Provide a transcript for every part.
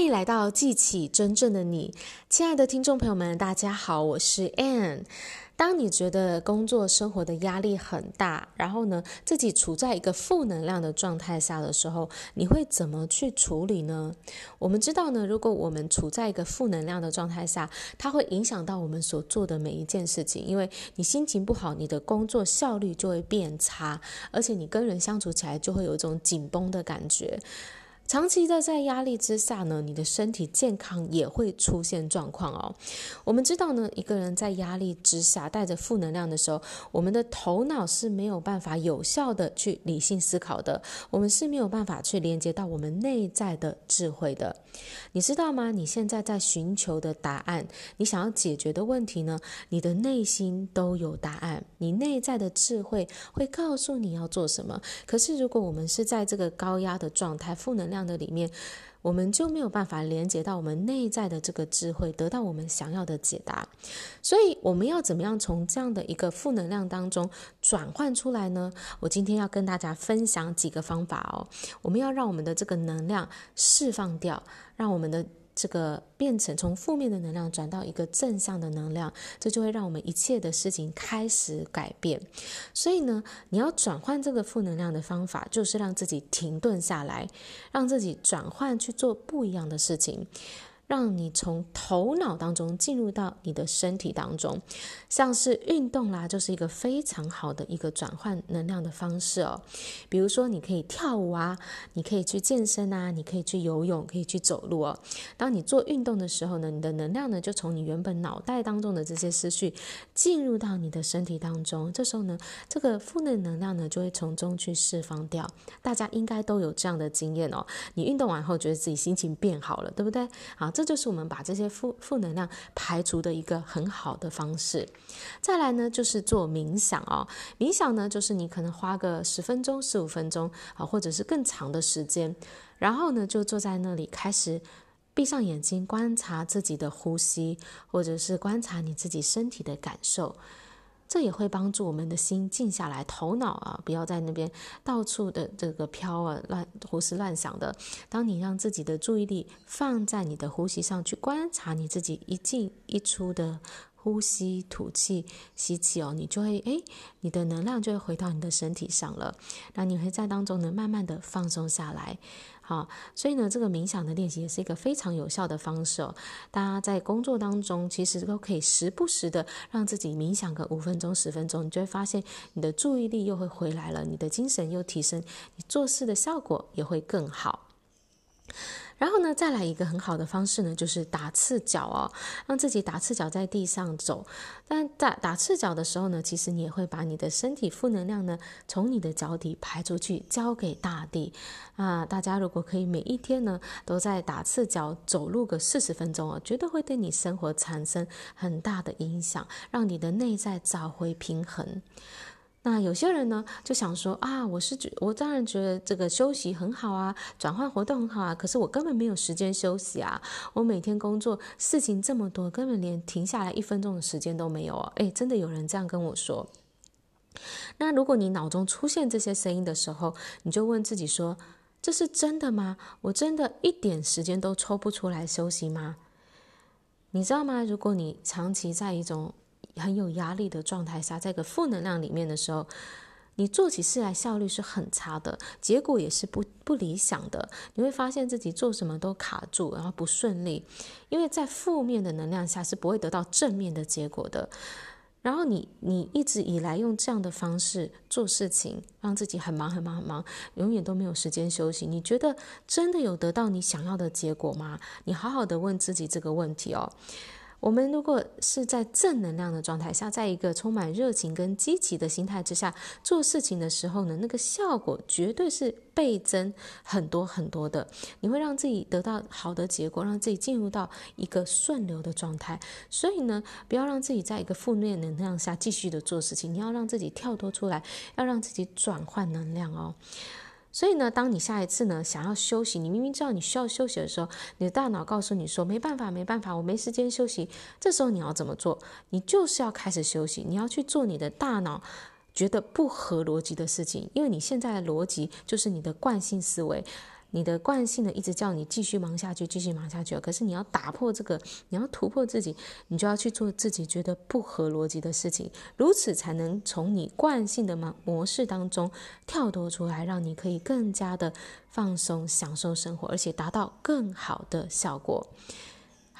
欢迎来到记起真正的你，亲爱的听众朋友们，大家好，我是 Anne。当你觉得工作生活的压力很大，然后呢，自己处在一个负能量的状态下的时候，你会怎么去处理呢？我们知道呢，如果我们处在一个负能量的状态下，它会影响到我们所做的每一件事情，因为你心情不好，你的工作效率就会变差，而且你跟人相处起来就会有一种紧绷的感觉。长期的在压力之下呢，你的身体健康也会出现状况哦。我们知道呢，一个人在压力之下带着负能量的时候，我们的头脑是没有办法有效的去理性思考的，我们是没有办法去连接到我们内在的智慧的。你知道吗？你现在在寻求的答案，你想要解决的问题呢，你的内心都有答案，你内在的智慧会告诉你要做什么。可是如果我们是在这个高压的状态，负能量。的里面，我们就没有办法连接到我们内在的这个智慧，得到我们想要的解答。所以，我们要怎么样从这样的一个负能量当中转换出来呢？我今天要跟大家分享几个方法哦。我们要让我们的这个能量释放掉，让我们的。这个变成从负面的能量转到一个正向的能量，这就会让我们一切的事情开始改变。所以呢，你要转换这个负能量的方法，就是让自己停顿下来，让自己转换去做不一样的事情。让你从头脑当中进入到你的身体当中，像是运动啦，就是一个非常好的一个转换能量的方式哦。比如说，你可以跳舞啊，你可以去健身啊，你可以去游泳，可以去走路哦。当你做运动的时候呢，你的能量呢就从你原本脑袋当中的这些思绪进入到你的身体当中，这时候呢，这个负能能量呢就会从中去释放掉。大家应该都有这样的经验哦。你运动完后觉得自己心情变好了，对不对？好。这就是我们把这些负负能量排除的一个很好的方式。再来呢，就是做冥想哦。冥想呢，就是你可能花个十分钟、十五分钟啊，或者是更长的时间，然后呢，就坐在那里，开始闭上眼睛，观察自己的呼吸，或者是观察你自己身体的感受。这也会帮助我们的心静下来，头脑啊，不要在那边到处的这个飘啊，乱胡思乱想的。当你让自己的注意力放在你的呼吸上去观察你自己一进一出的呼吸、吐气、吸气哦，你就会诶，你的能量就会回到你的身体上了。那你会在当中呢，慢慢的放松下来。好，所以呢，这个冥想的练习也是一个非常有效的方式哦。大家在工作当中，其实都可以时不时的让自己冥想个五分钟、十分钟，你就会发现你的注意力又会回来了，你的精神又提升，你做事的效果也会更好。然后呢，再来一个很好的方式呢，就是打赤脚哦，让自己打赤脚在地上走。但打打赤脚的时候呢，其实你也会把你的身体负能量呢，从你的脚底排出去，交给大地。啊，大家如果可以每一天呢，都在打赤脚走路个四十分钟哦，绝对会对你生活产生很大的影响，让你的内在找回平衡。那有些人呢，就想说啊，我是觉，我当然觉得这个休息很好啊，转换活动很好啊，可是我根本没有时间休息啊，我每天工作事情这么多，根本连停下来一分钟的时间都没有啊。诶，真的有人这样跟我说。那如果你脑中出现这些声音的时候，你就问自己说，这是真的吗？我真的一点时间都抽不出来休息吗？你知道吗？如果你长期在一种很有压力的状态下，在一个负能量里面的时候，你做起事来效率是很差的，结果也是不不理想的。你会发现自己做什么都卡住，然后不顺利，因为在负面的能量下是不会得到正面的结果的。然后你你一直以来用这样的方式做事情，让自己很忙很忙很忙，永远都没有时间休息。你觉得真的有得到你想要的结果吗？你好好的问自己这个问题哦。我们如果是在正能量的状态下，在一个充满热情跟积极的心态之下做事情的时候呢，那个效果绝对是倍增很多很多的。你会让自己得到好的结果，让自己进入到一个顺流的状态。所以呢，不要让自己在一个负面能量下继续的做事情，你要让自己跳脱出来，要让自己转换能量哦。所以呢，当你下一次呢想要休息，你明明知道你需要休息的时候，你的大脑告诉你说没办法，没办法，我没时间休息。这时候你要怎么做？你就是要开始休息，你要去做你的大脑觉得不合逻辑的事情，因为你现在的逻辑就是你的惯性思维。你的惯性的，一直叫你继续忙下去，继续忙下去。可是你要打破这个，你要突破自己，你就要去做自己觉得不合逻辑的事情，如此才能从你惯性的模模式当中跳脱出来，让你可以更加的放松、享受生活，而且达到更好的效果。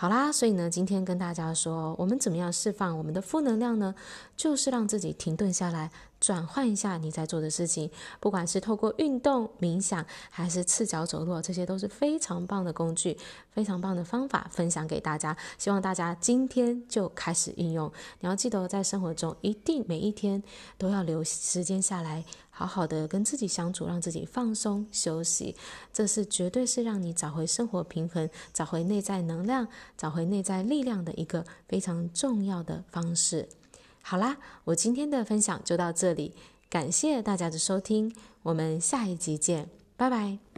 好啦，所以呢，今天跟大家说，我们怎么样释放我们的负能量呢？就是让自己停顿下来。转换一下你在做的事情，不管是透过运动、冥想，还是赤脚走路，这些都是非常棒的工具，非常棒的方法，分享给大家。希望大家今天就开始运用。你要记得，在生活中一定每一天都要留时间下来，好好的跟自己相处，让自己放松休息。这是绝对是让你找回生活平衡、找回内在能量、找回内在力量的一个非常重要的方式。好啦，我今天的分享就到这里，感谢大家的收听，我们下一集见，拜拜。